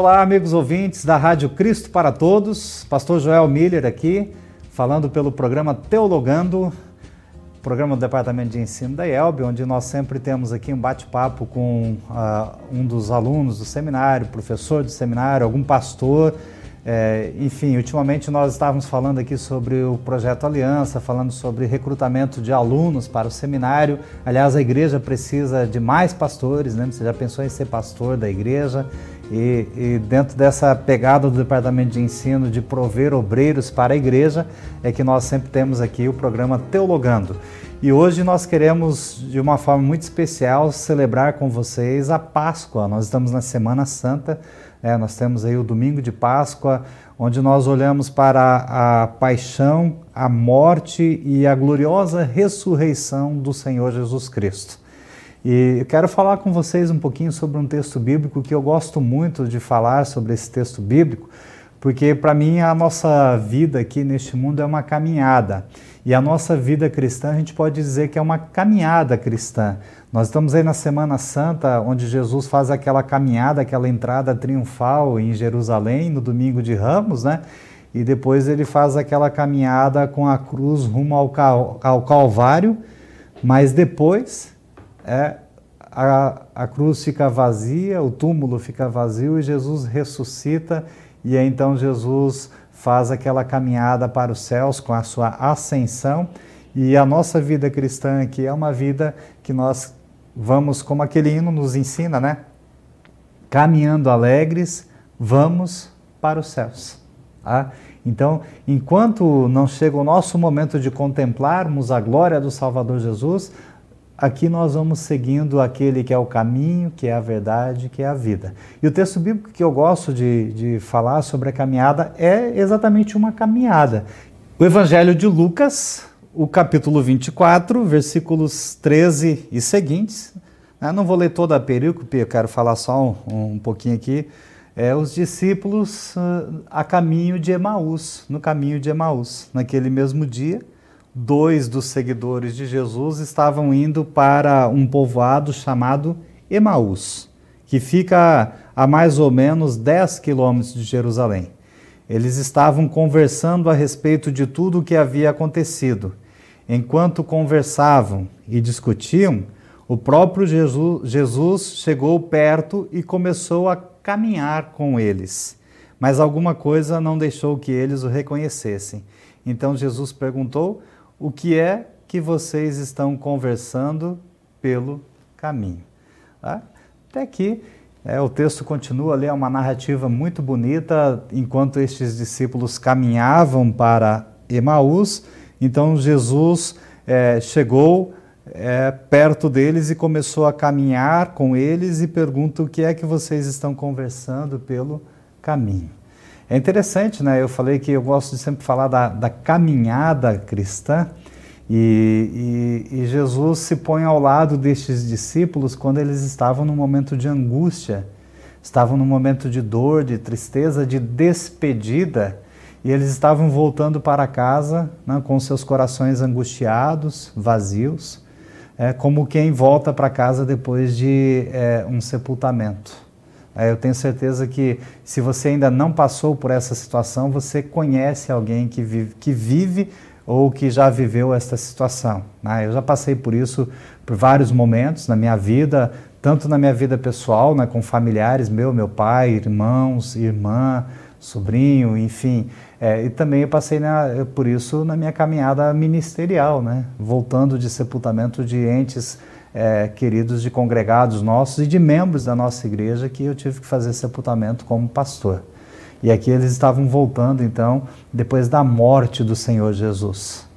Olá, amigos ouvintes da Rádio Cristo para Todos. Pastor Joel Miller aqui, falando pelo programa Teologando, programa do Departamento de Ensino da IELB, onde nós sempre temos aqui um bate-papo com uh, um dos alunos do seminário, professor do seminário, algum pastor. É, enfim, ultimamente nós estávamos falando aqui sobre o projeto Aliança, falando sobre recrutamento de alunos para o seminário. Aliás, a igreja precisa de mais pastores, né? Você já pensou em ser pastor da igreja? E, e, dentro dessa pegada do Departamento de Ensino de prover obreiros para a igreja, é que nós sempre temos aqui o programa Teologando. E hoje nós queremos, de uma forma muito especial, celebrar com vocês a Páscoa. Nós estamos na Semana Santa, é, nós temos aí o domingo de Páscoa, onde nós olhamos para a paixão, a morte e a gloriosa ressurreição do Senhor Jesus Cristo. E eu quero falar com vocês um pouquinho sobre um texto bíblico que eu gosto muito de falar sobre esse texto bíblico, porque para mim a nossa vida aqui neste mundo é uma caminhada. E a nossa vida cristã, a gente pode dizer que é uma caminhada cristã. Nós estamos aí na Semana Santa, onde Jesus faz aquela caminhada, aquela entrada triunfal em Jerusalém, no domingo de Ramos, né? E depois ele faz aquela caminhada com a cruz rumo ao, cal ao Calvário, mas depois é, a, a cruz fica vazia, o túmulo fica vazio e Jesus ressuscita, e então Jesus faz aquela caminhada para os céus com a sua ascensão. E a nossa vida cristã aqui é uma vida que nós vamos, como aquele hino nos ensina, né? Caminhando alegres, vamos para os céus. Tá? Então, enquanto não chega o nosso momento de contemplarmos a glória do Salvador Jesus, aqui nós vamos seguindo aquele que é o caminho, que é a verdade, que é a vida. E o texto bíblico que eu gosto de, de falar sobre a caminhada é exatamente uma caminhada. O Evangelho de Lucas, o capítulo 24, versículos 13 e seguintes. Eu não vou ler toda a perícope, eu quero falar só um, um pouquinho aqui. É, os discípulos uh, a caminho de Emaús, no caminho de Emaús, naquele mesmo dia dois dos seguidores de Jesus estavam indo para um povoado chamado Emaús, que fica a mais ou menos 10 quilômetros de Jerusalém. Eles estavam conversando a respeito de tudo o que havia acontecido. Enquanto conversavam e discutiam, o próprio Jesus, chegou perto e começou a caminhar com eles. Mas alguma coisa não deixou que eles o reconhecessem. Então Jesus perguntou: o que é que vocês estão conversando pelo caminho. Tá? Até aqui, é, o texto continua ali, é uma narrativa muito bonita, enquanto estes discípulos caminhavam para Emaús, então Jesus é, chegou é, perto deles e começou a caminhar com eles e pergunta o que é que vocês estão conversando pelo caminho. É interessante, né? Eu falei que eu gosto de sempre falar da, da caminhada cristã. E, e, e, Jesus se põe ao lado destes discípulos quando eles estavam num momento de angústia, estavam num momento de dor, de tristeza, de despedida, e eles estavam voltando para casa né, com seus corações angustiados, vazios, é, como quem volta para casa depois de é, um sepultamento. É, eu tenho certeza que se você ainda não passou por essa situação, você conhece alguém que vive, que vive ou que já viveu essa situação. Né? Eu já passei por isso por vários momentos na minha vida, tanto na minha vida pessoal, né, com familiares, meu, meu pai, irmãos, irmã, sobrinho, enfim. É, e também eu passei na, por isso na minha caminhada ministerial, né, voltando de sepultamento de entes é, queridos de congregados nossos e de membros da nossa igreja que eu tive que fazer sepultamento como pastor. E aqui eles estavam voltando, então, depois da morte do Senhor Jesus.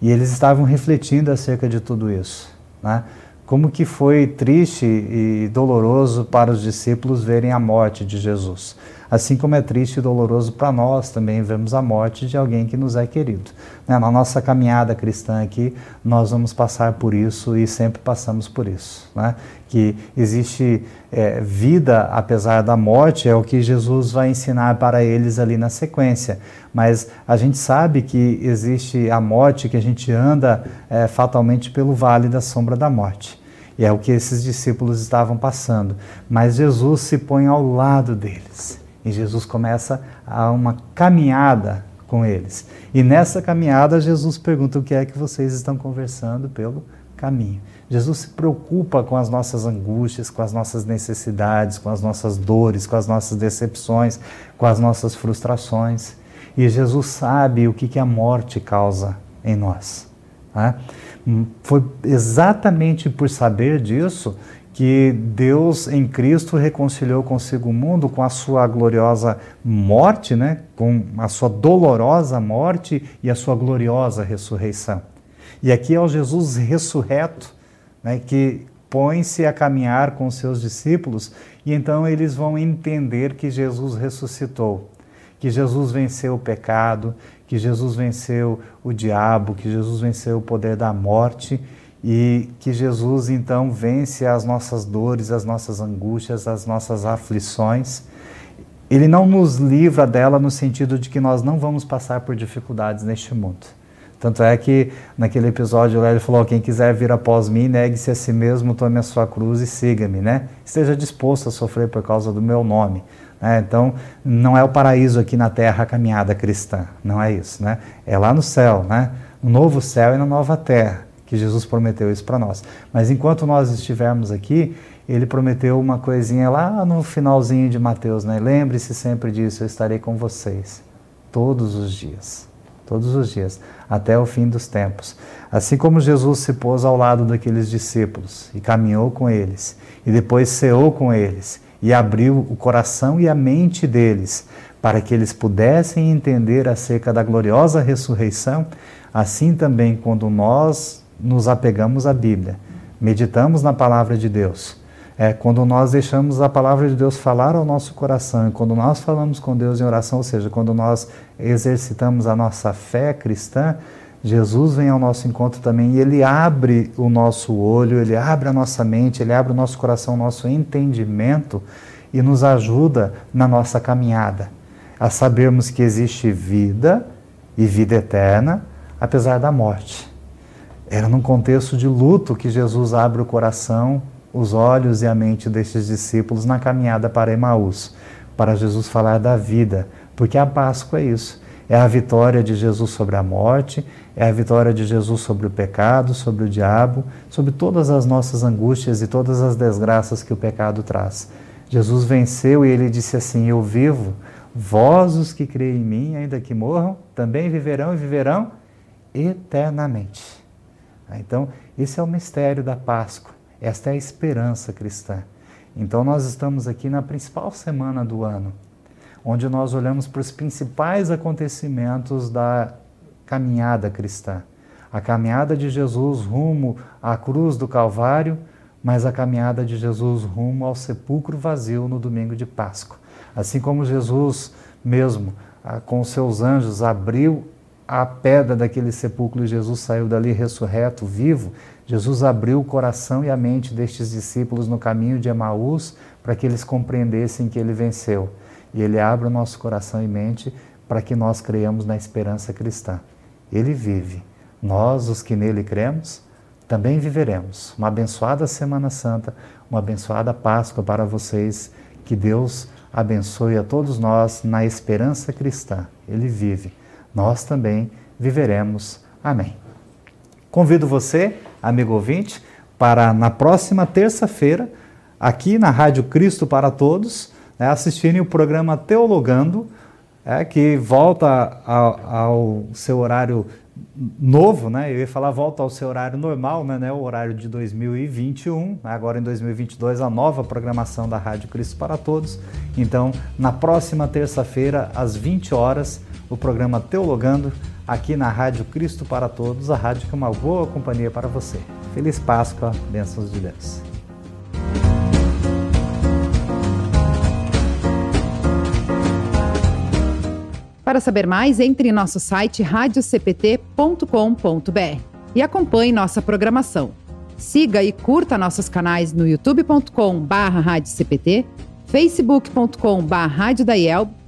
E eles estavam refletindo acerca de tudo isso. Né? Como que foi triste e doloroso para os discípulos verem a morte de Jesus. Assim como é triste e doloroso para nós também vemos a morte de alguém que nos é querido. Né? Na nossa caminhada cristã aqui, nós vamos passar por isso e sempre passamos por isso. Né? Que existe é, vida apesar da morte, é o que Jesus vai ensinar para eles ali na sequência. Mas a gente sabe que existe a morte, que a gente anda é, fatalmente pelo vale da sombra da morte. E é o que esses discípulos estavam passando. Mas Jesus se põe ao lado deles E Jesus começa a uma caminhada com eles. E nessa caminhada, Jesus pergunta o que é que vocês estão conversando pelo caminho. Jesus se preocupa com as nossas angústias, com as nossas necessidades, com as nossas dores, com as nossas decepções, com as nossas frustrações. E Jesus sabe o que, que a morte causa em nós. Né? Foi exatamente por saber disso que Deus em Cristo reconciliou consigo o mundo com a sua gloriosa morte, né? com a sua dolorosa morte e a sua gloriosa ressurreição. E aqui é o Jesus ressurreto, né? que põe-se a caminhar com seus discípulos e então eles vão entender que Jesus ressuscitou, que Jesus venceu o pecado, que Jesus venceu o diabo, que Jesus venceu o poder da morte e que Jesus então vence as nossas dores, as nossas angústias, as nossas aflições. Ele não nos livra dela no sentido de que nós não vamos passar por dificuldades neste mundo. Tanto é que naquele episódio lá ele falou: quem quiser vir após mim, negue-se a si mesmo, tome a sua cruz e siga-me, né? Esteja disposto a sofrer por causa do meu nome. Né? Então, não é o paraíso aqui na terra a caminhada cristã, não é isso, né? É lá no céu, né? No novo céu e na nova terra que Jesus prometeu isso para nós. Mas enquanto nós estivermos aqui, ele prometeu uma coisinha lá no finalzinho de Mateus, né? Lembre-se sempre disso, eu estarei com vocês todos os dias. Todos os dias, até o fim dos tempos. Assim como Jesus se pôs ao lado daqueles discípulos e caminhou com eles, e depois ceou com eles, e abriu o coração e a mente deles para que eles pudessem entender acerca da gloriosa ressurreição, assim também quando nós nos apegamos à Bíblia, meditamos na palavra de Deus, é quando nós deixamos a palavra de Deus falar ao nosso coração e quando nós falamos com Deus em oração, ou seja, quando nós exercitamos a nossa fé cristã, Jesus vem ao nosso encontro também e ele abre o nosso olho, ele abre a nossa mente, ele abre o nosso coração, o nosso entendimento e nos ajuda na nossa caminhada a sabermos que existe vida e vida eterna apesar da morte. Era num contexto de luto que Jesus abre o coração, os olhos e a mente destes discípulos na caminhada para Emaús, para Jesus falar da vida, porque a Páscoa é isso. É a vitória de Jesus sobre a morte, é a vitória de Jesus sobre o pecado, sobre o diabo, sobre todas as nossas angústias e todas as desgraças que o pecado traz. Jesus venceu e ele disse assim: Eu vivo, vós os que creem em mim, ainda que morram, também viverão e viverão eternamente. Tá? Então, esse é o mistério da Páscoa, esta é a esperança cristã. Então, nós estamos aqui na principal semana do ano, onde nós olhamos para os principais acontecimentos da caminhada cristã. A caminhada de Jesus rumo à cruz do Calvário, mas a caminhada de Jesus rumo ao sepulcro vazio no domingo de Páscoa. Assim como Jesus mesmo, ah, com seus anjos, abriu a pedra daquele sepulcro e Jesus saiu dali ressurreto, vivo, Jesus abriu o coração e a mente destes discípulos no caminho de Emaús para que eles compreendessem que ele venceu. E ele abre o nosso coração e mente para que nós creiamos na esperança cristã. Ele vive. Nós, os que nele cremos, também viveremos. Uma abençoada Semana Santa, uma abençoada Páscoa para vocês. Que Deus abençoe a todos nós na esperança cristã. Ele vive nós também viveremos. Amém. Convido você, amigo ouvinte, para na próxima terça-feira, aqui na Rádio Cristo para Todos, né, assistirem o programa Teologando, é, que volta ao, ao, seu horário novo, né? Eu ia falar volta ao seu horário normal, né? né o horário de 2021. Agora em 2022 a nova programação da Rádio Cristo para Todos. Então, na próxima terça-feira às 20 horas o programa Teologando, aqui na Rádio Cristo para Todos, a rádio que é uma boa companhia para você. Feliz Páscoa, bênçãos de Deus. Para saber mais, entre em nosso site radiocpt.com.br e acompanhe nossa programação. Siga e curta nossos canais no youtube.com/barra facebook.com/barra